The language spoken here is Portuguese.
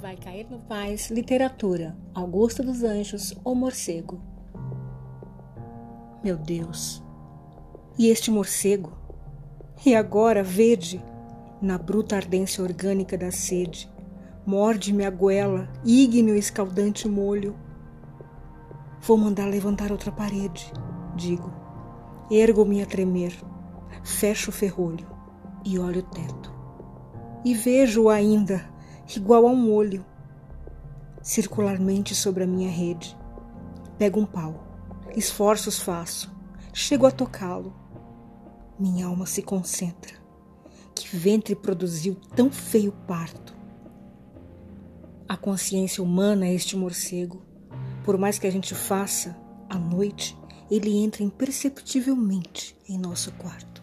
vai cair no paz, literatura, Augusto dos Anjos, O Morcego. Meu Deus, e este morcego? E agora, verde, na bruta ardência orgânica da sede, morde-me a goela, ígneo escaldante molho. Vou mandar levantar outra parede, digo. Ergo-me a tremer, fecho o ferrolho e olho o teto. E vejo-o ainda, igual a um olho, circularmente sobre a minha rede. Pego um pau, esforços faço, chego a tocá-lo. Minha alma se concentra. Que ventre produziu tão feio parto? A consciência humana é este morcego. Por mais que a gente faça, à noite, ele entra imperceptivelmente em nosso quarto.